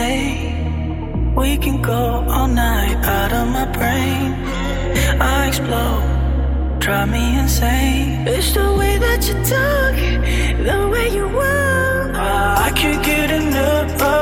We can go all night out of my brain. I explode, drive me insane. It's the way that you talk, the way you walk. I can't get enough. enough.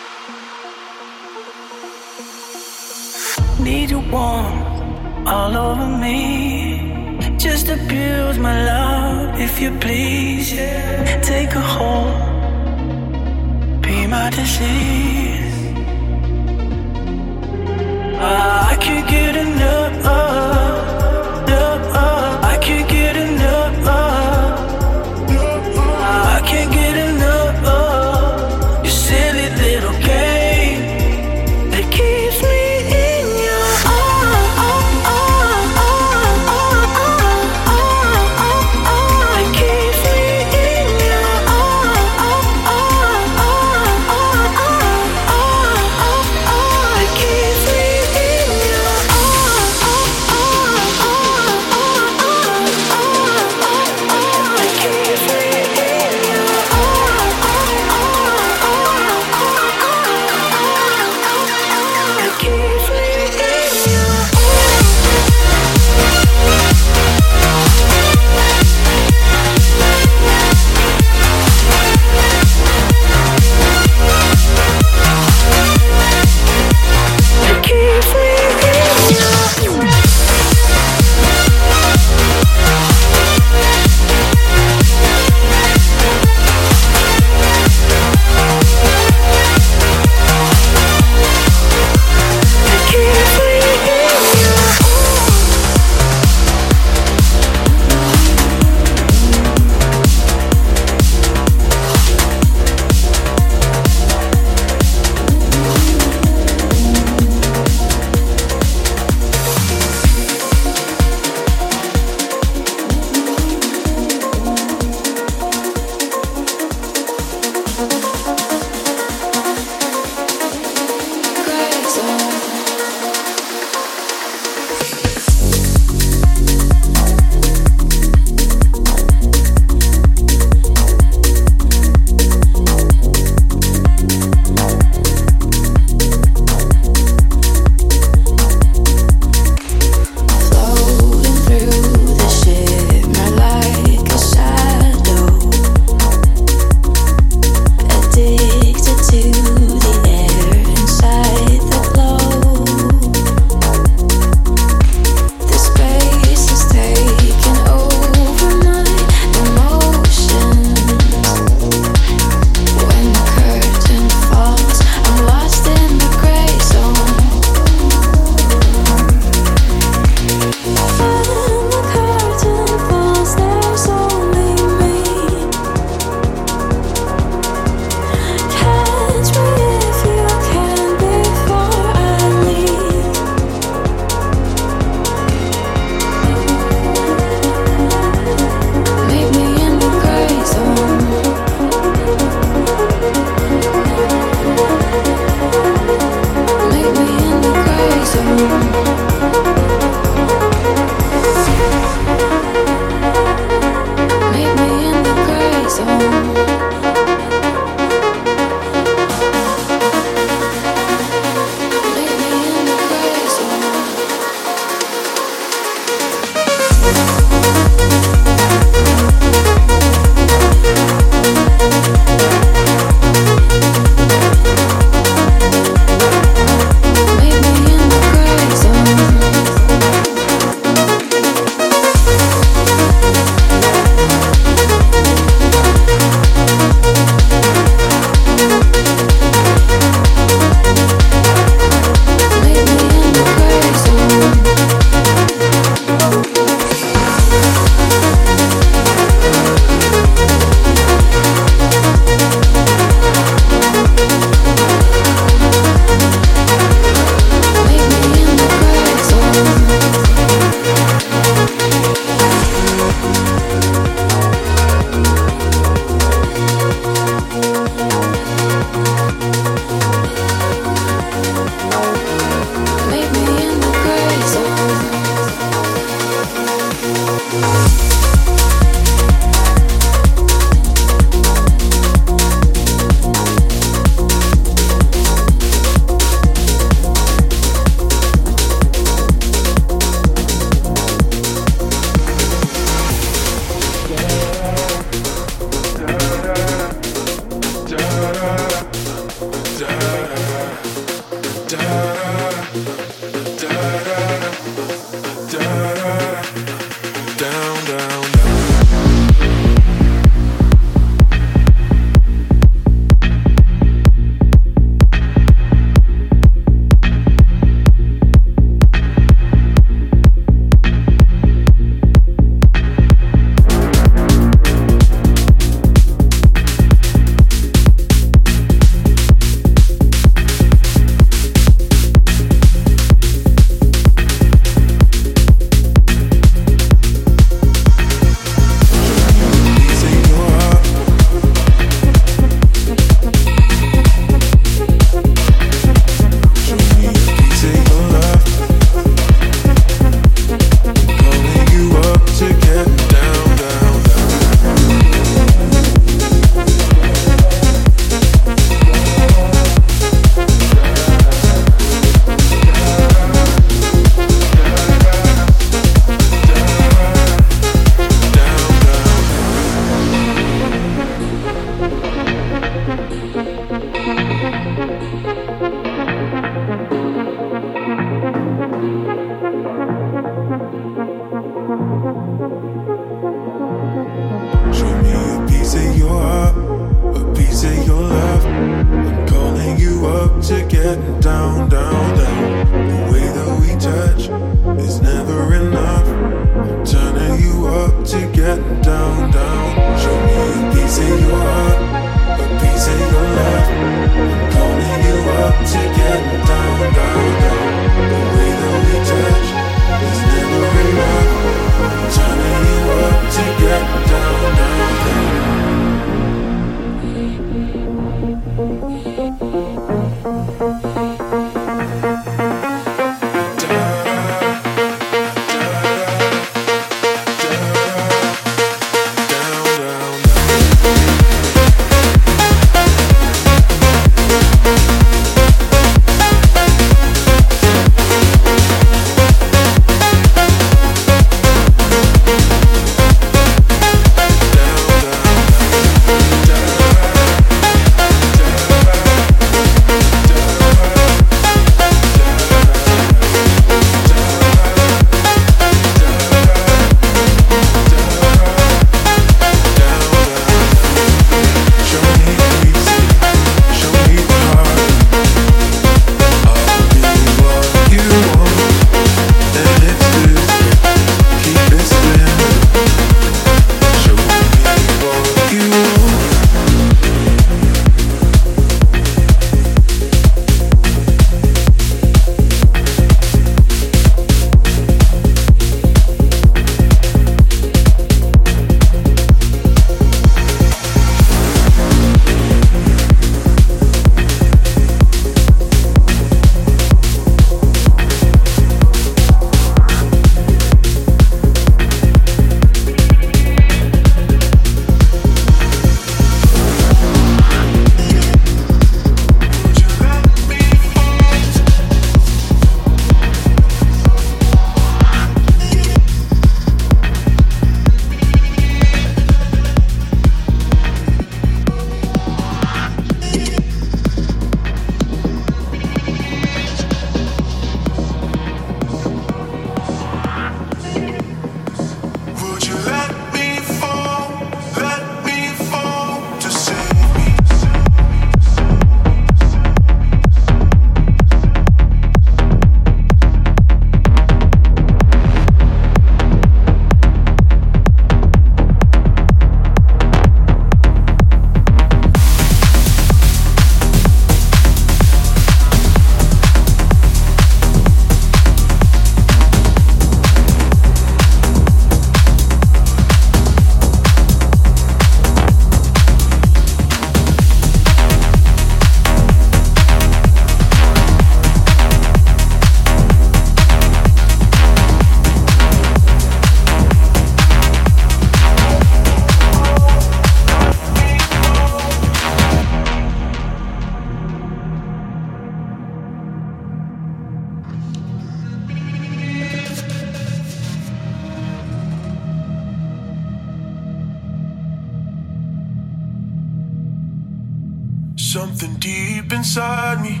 Inside me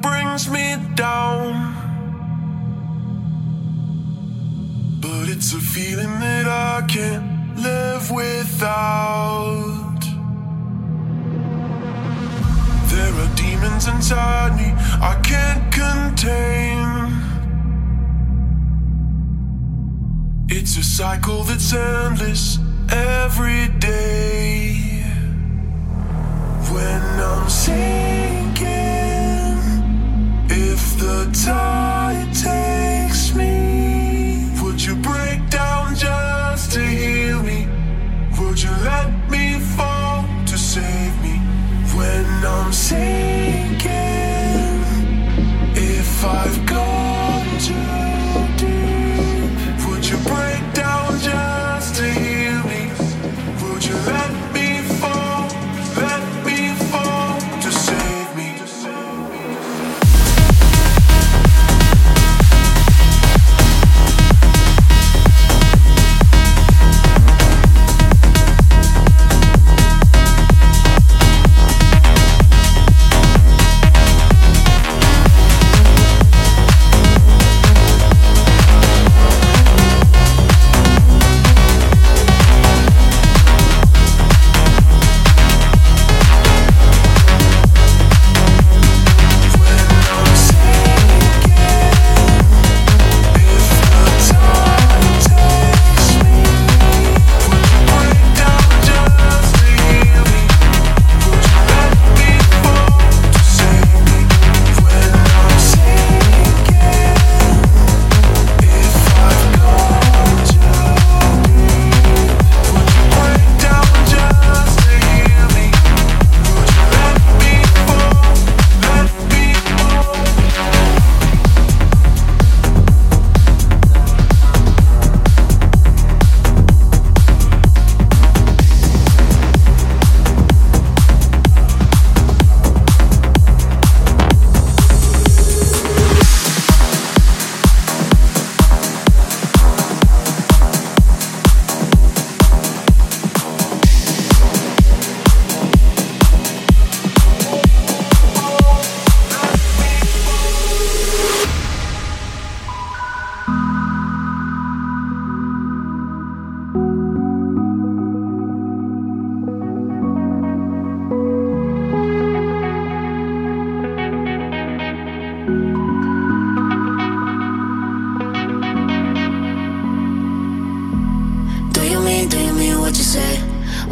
brings me down. But it's a feeling that I can't live without. There are demons inside me I can't contain. It's a cycle that's endless every day. When I'm sinking, if the tide takes me, would you break down just to heal me? Would you let me fall to save me? When I'm sinking, if I've gone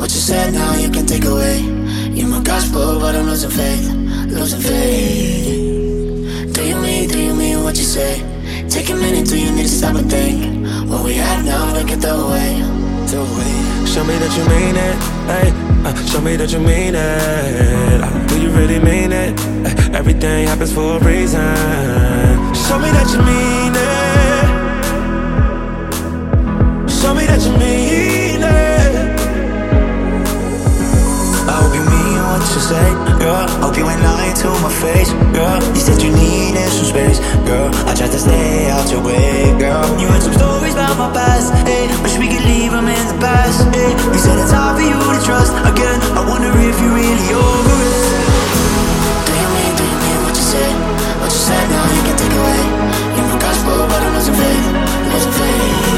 What you said now you can take away. You're my gospel, but I'm losing faith, losing faith. Do you mean, do you mean what you say? Take a minute, do you need to stop and think? What we have now, we can throw away. Throw away. Show me that you mean it, hey. Uh, show me that you mean it. Uh, do you really mean it? Uh, everything happens for a reason. Show me that you mean it. Show me that you you what you say, girl. Hope you ain't lying to my face, girl. You said you needed some space, girl. I tried to stay out your way, girl. You had some stories about my past, hey. Wish we could leave them in the past, hey. You said it's hard for you to trust again. I wonder if you're really over it. You mean, you what you said? What you said now you can take away. My gospel, but I'm losing losing faith.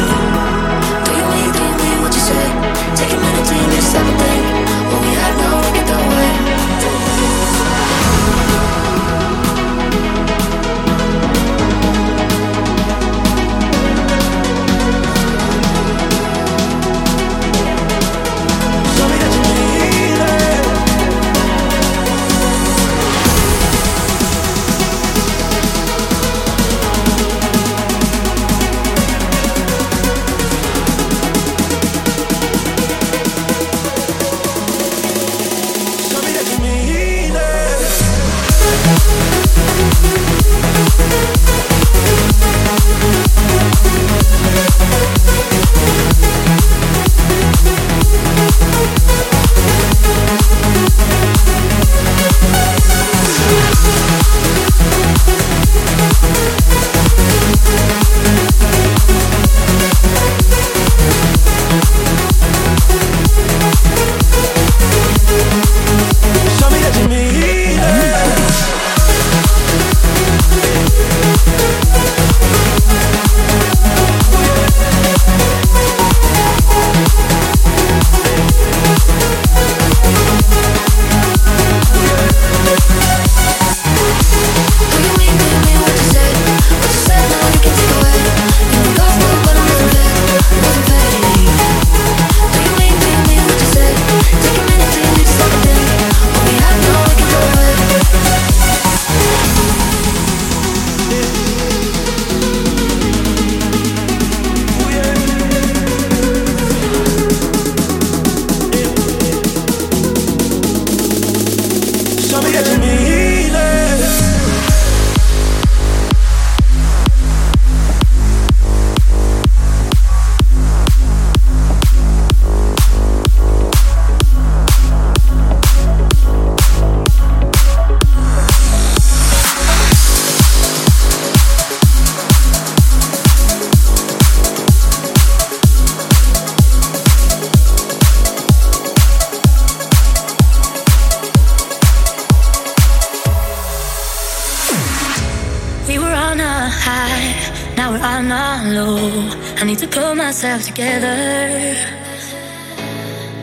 Myself together.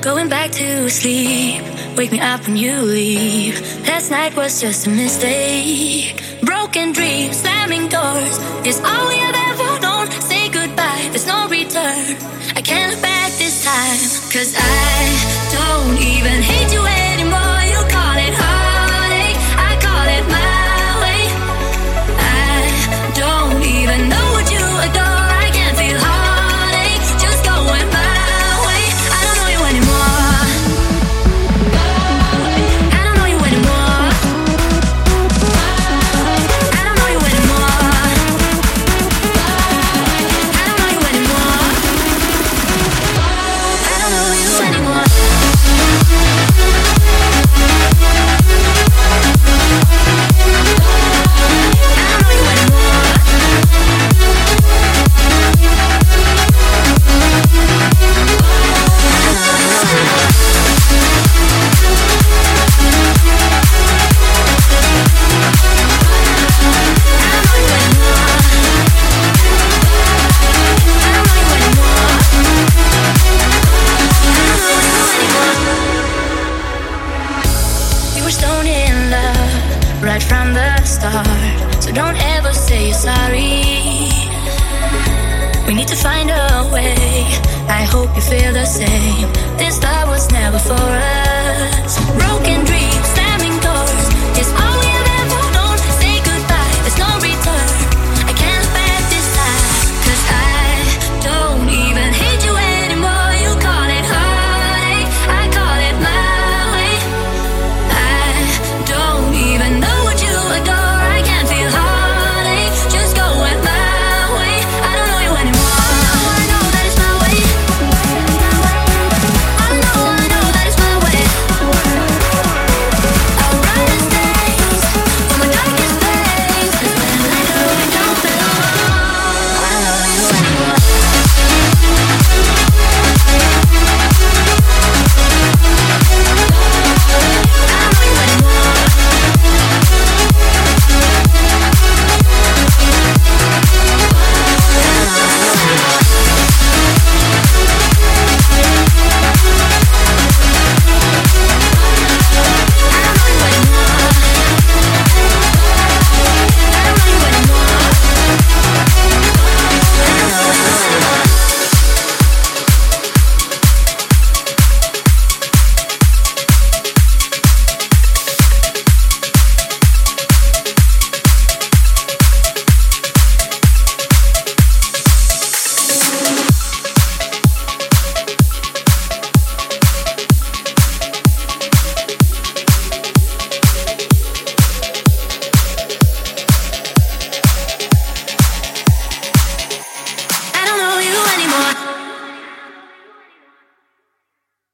Going back to sleep, wake me up when you leave. Last night was just a mistake. Broken dreams, slamming doors is all we have ever known. Say goodbye, there's no return. I can't look back this time, cause I don't even hate you anymore. right from the start. So don't ever say you're sorry. We need to find a way. I hope you feel the same. This love was never for us. Broken dreams.